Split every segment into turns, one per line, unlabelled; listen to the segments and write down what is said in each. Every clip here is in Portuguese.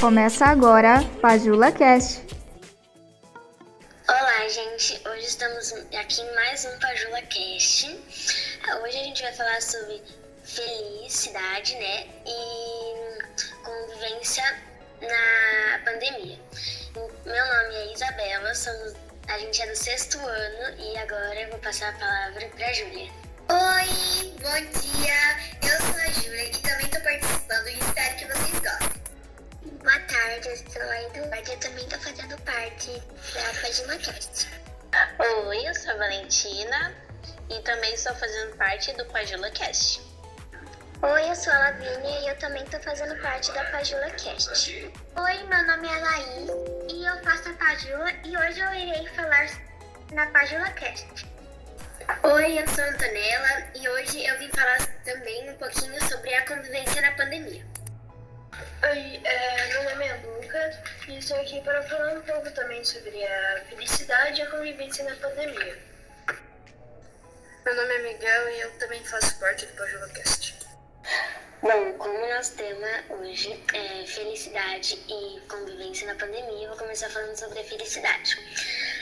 Começa agora Pajula Cast.
Olá, gente. Hoje estamos aqui em mais um Pajula Cast. Hoje a gente vai falar sobre felicidade, né? E convivência na pandemia. Meu nome é Isabela, somos, a gente é do sexto ano e agora eu vou passar a palavra para a Júlia.
Oi, bom dia. Eu sou a Júlia e também estou participando e espero que vocês.
Eu também estou fazendo parte da Página Cast.
Oi, eu sou a Valentina e também estou fazendo parte do Pajula Cast.
Oi, eu sou a Lavínia e eu também estou fazendo parte da Pajula Cast.
Oi, meu nome é Laís e eu faço a Pajula e hoje eu irei falar na Pajula Cast.
Oi, eu sou a Antonella e hoje eu vim falar também um pouquinho sobre a convivência na pandemia.
Oi, é, meu nome é Lucas e estou aqui para falar um pouco também sobre a felicidade e a convivência na pandemia.
Meu nome é Miguel e eu também faço parte do PajuvaCast.
Bom, como nosso tema hoje é felicidade e convivência na pandemia, eu vou começar falando sobre a felicidade.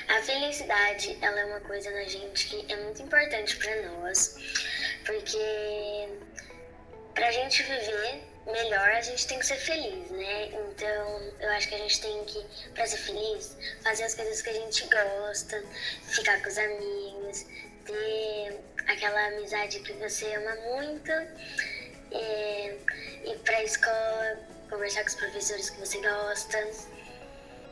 A felicidade, ela é uma coisa na gente que é muito importante para nós, porque pra gente viver melhor, a gente tem que ser feliz, né? Então, eu acho que a gente tem que, pra ser feliz, fazer as coisas que a gente gosta, ficar com os amigos, ter aquela amizade que você ama muito, é, ir pra escola, conversar com os professores que você gosta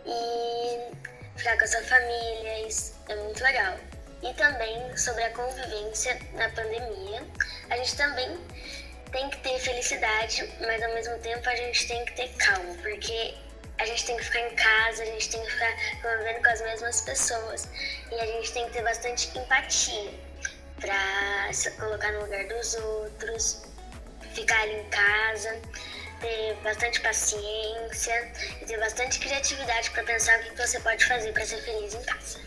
e ficar com a sua família, isso é muito legal. E também sobre a convivência na pandemia, a gente também tem que ter felicidade, mas ao mesmo tempo a gente tem que ter calma, porque a gente tem que ficar em casa, a gente tem que ficar convivendo com as mesmas pessoas e a gente tem que ter bastante empatia para se colocar no lugar dos outros, ficar ali em casa, ter bastante paciência e ter bastante criatividade para pensar o que você pode fazer para ser feliz em casa.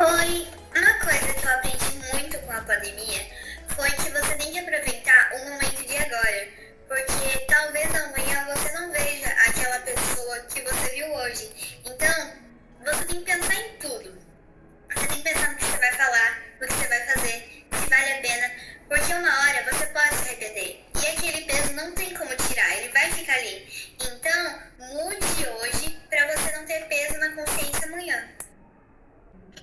Oi, uma coisa que eu aprendi muito com a pandemia foi que você tem que aproveitar o momento de agora, porque talvez amanhã você não veja aquela pessoa que você viu hoje. Então, você tem que pensar em tudo. Você tem que pensar no que você vai falar, no que você vai fazer, se vale a pena, porque uma hora você pode se arrepender. E aquele peso não tem como tirar, ele vai ficar ali. Então, mude hoje para você não ter peso na consciência amanhã.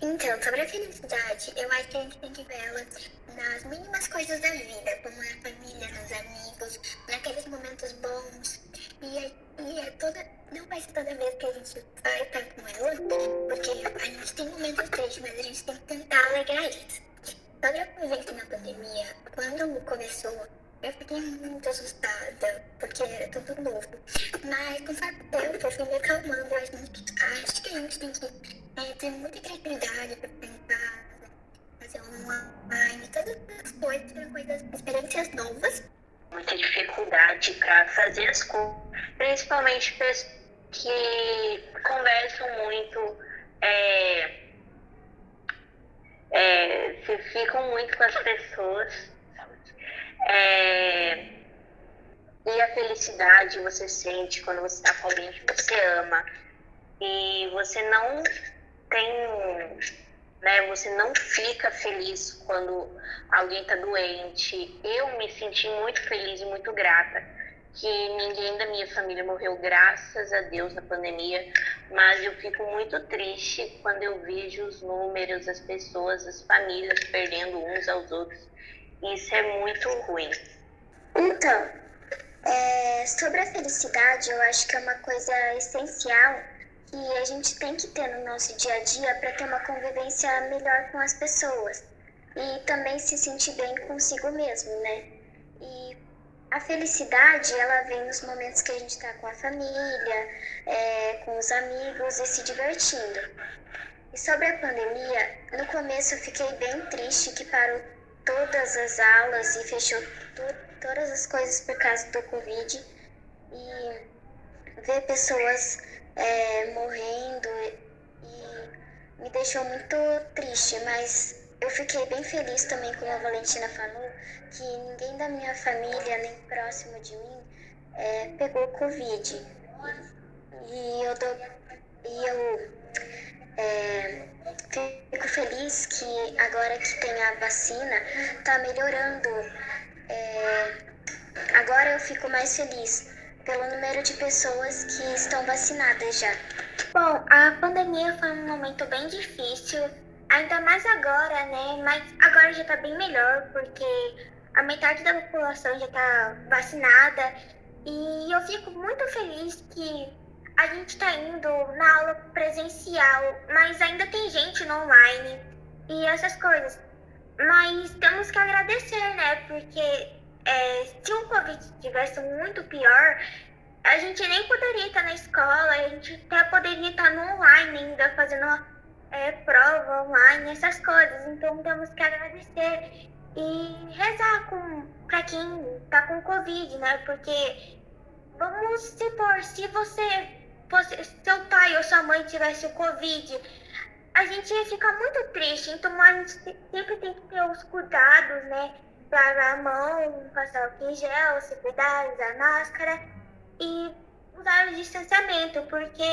Então, sobre a felicidade, eu acho que a gente tem que ver ela nas mínimas coisas da vida, como na família, nos amigos, naqueles momentos bons. E, é, e é toda, não vai ser toda vez que a gente vai estar com ela, porque a gente tem momentos tristes, mas a gente tem que tentar alegrar eles. Sobre a convivência na pandemia, quando começou, eu fiquei muito assustada, porque era tudo novo. Mas conforme o tempo, fui me acalmando. Acho que a gente tem que é, ter muita criatividade para casa, fazer online, todas as coisas, coisas, experiências novas.
Muita dificuldade para fazer as coisas, principalmente pessoas que conversam muito, é, é, se ficam muito com as pessoas. É, e a felicidade você sente quando você está com alguém que você ama e você não tem, né, você não fica feliz quando alguém está doente. Eu me senti muito feliz e muito grata que ninguém da minha família morreu, graças a Deus, na pandemia, mas eu fico muito triste quando eu vejo os números, as pessoas, as famílias perdendo uns aos outros. Isso é muito ruim.
Então, é, sobre a felicidade, eu acho que é uma coisa essencial que a gente tem que ter no nosso dia a dia para ter uma convivência melhor com as pessoas e também se sentir bem consigo mesmo, né? E a felicidade, ela vem nos momentos que a gente está com a família, é, com os amigos e se divertindo. E sobre a pandemia, no começo eu fiquei bem triste que parou todas as aulas e fechou tu, todas as coisas por causa do Covid. E ver pessoas é, morrendo e me deixou muito triste, mas eu fiquei bem feliz também, como a Valentina falou, que ninguém da minha família, nem próximo de mim, é, pegou Covid. E eu, dou, e eu é, feliz que agora que tem a vacina, tá melhorando. É, agora eu fico mais feliz pelo número de pessoas que estão vacinadas já.
Bom, a pandemia foi um momento bem difícil, ainda mais agora, né? Mas agora já tá bem melhor, porque a metade da população já tá vacinada. E eu fico muito feliz que a gente tá indo na aula presencial, mas ainda tem gente no online e essas coisas. Mas temos que agradecer, né? Porque é, se o Covid tivesse muito pior, a gente nem poderia estar na escola, a gente até poderia estar no online ainda, fazendo é, prova online, essas coisas. Então temos que agradecer e rezar com, pra quem tá com Covid, né? Porque vamos supor, se você seu pai ou sua mãe tivesse o Covid, a gente ia ficar muito triste. Então a gente sempre tem que ter os cuidados, né? lavar a mão, passar o em gel, se cuidar, usar máscara e usar o distanciamento, porque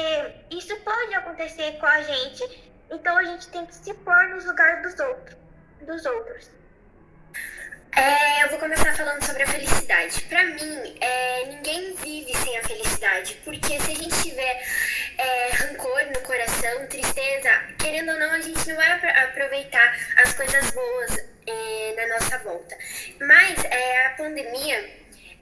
isso pode acontecer com a gente, então a gente tem que se pôr nos lugares dos outros. Dos outros.
É, eu vou começar falando sobre a felicidade. Para mim, é, ninguém vive sem a felicidade, porque se a gente tiver é, rancor no coração, tristeza, querendo ou não, a gente não vai aproveitar as coisas boas é, na nossa volta. Mas é, a pandemia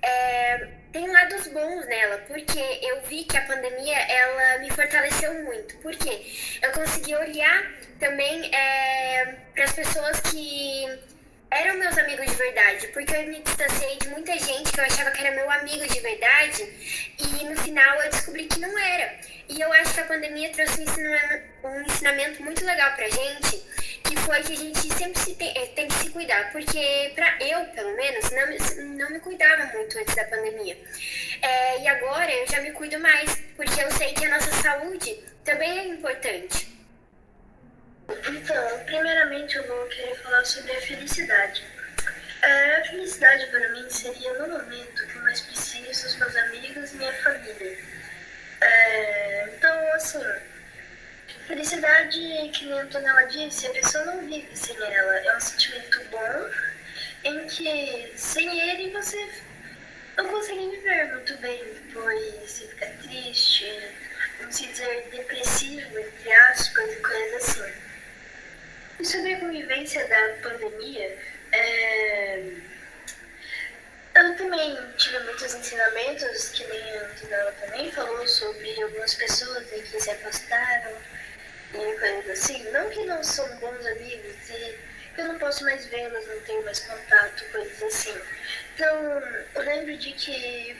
é, tem lados bons nela, porque eu vi que a pandemia ela me fortaleceu muito. Porque eu consegui olhar também é, para as pessoas que eram meus amigos de verdade, porque eu me distanciei de muita gente que eu achava que era meu amigo de verdade e no final eu descobri que não era. E eu acho que a pandemia trouxe um ensinamento, um ensinamento muito legal pra gente, que foi que a gente sempre se tem, eh, tem que se cuidar, porque pra eu, pelo menos, não, me, não me cuidava muito antes da pandemia. É, e agora eu já me cuido mais, porque eu sei que a nossa saúde também é importante.
Então, primeiramente eu vou querer falar sobre a felicidade. É, a felicidade para mim seria no momento que mais preciso os meus amigos e minha família. É, então, assim, felicidade, que nem a Antonella disse, a pessoa não vive sem ela. É um sentimento bom em que sem ele você não consegue viver muito bem, pois você fica triste, vamos dizer, depressivo, entre aspas, e coisas assim. E sobre a convivência da pandemia, é... eu também tive muitos ensinamentos, que nem a Antonella também falou, sobre algumas pessoas que se afastaram e coisas assim. Não que não são bons amigos e eu não posso mais vê-los, não tenho mais contato, coisas assim. Então, eu lembro de que.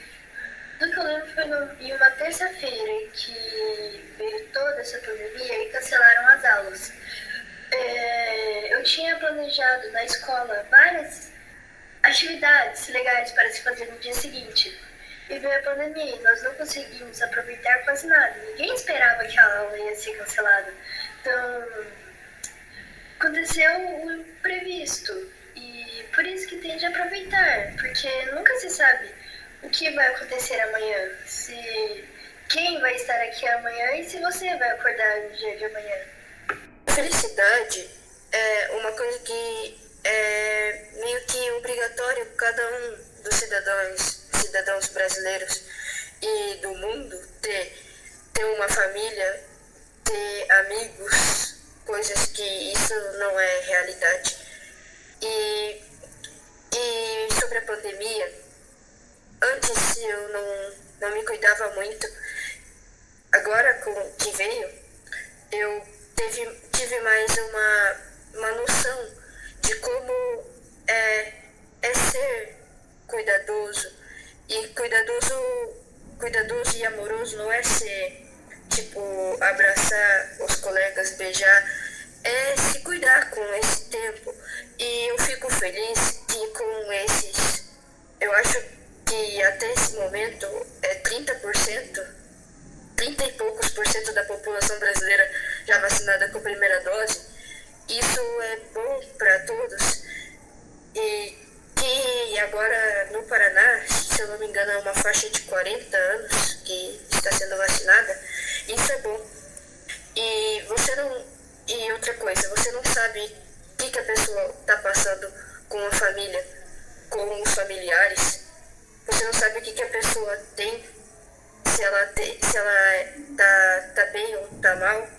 Do que eu lembro foi no, em uma terça-feira que veio toda essa pandemia e cancelaram as aulas é, eu tinha planejado na escola várias atividades legais para se fazer no dia seguinte. E veio a pandemia e nós não conseguimos aproveitar quase nada. Ninguém esperava que a aula ia ser cancelada. Então, aconteceu o imprevisto. E por isso que tem de aproveitar, porque nunca se sabe o que vai acontecer amanhã. Se quem vai estar aqui amanhã e se você vai acordar no dia de amanhã
felicidade é uma coisa que é meio que obrigatória para cada um dos cidadãos, cidadãos brasileiros e do mundo ter, ter uma família, ter amigos, coisas que isso não é realidade. E, e sobre a pandemia, antes eu não, não me cuidava muito, agora com que veio, eu teve, tive mais uma, uma noção de como é, é ser cuidadoso. E cuidadoso, cuidadoso e amoroso não é ser, tipo, abraçar os colegas, beijar, é se cuidar com esse tempo. E eu fico feliz que com esses, eu acho que até esse momento é 30%, 30 e poucos por cento da população brasileira já vacinada com a primeira dose. Isso é bom para todos. E que agora no Paraná se eu não me engano, é uma faixa de 40 anos que está sendo vacinada. Isso é bom. E você não. E outra coisa, você não sabe o que, que a pessoa está passando com a família, com os familiares. Você não sabe o que, que a pessoa tem, se ela, tem, se ela tá, tá bem ou tá mal. É.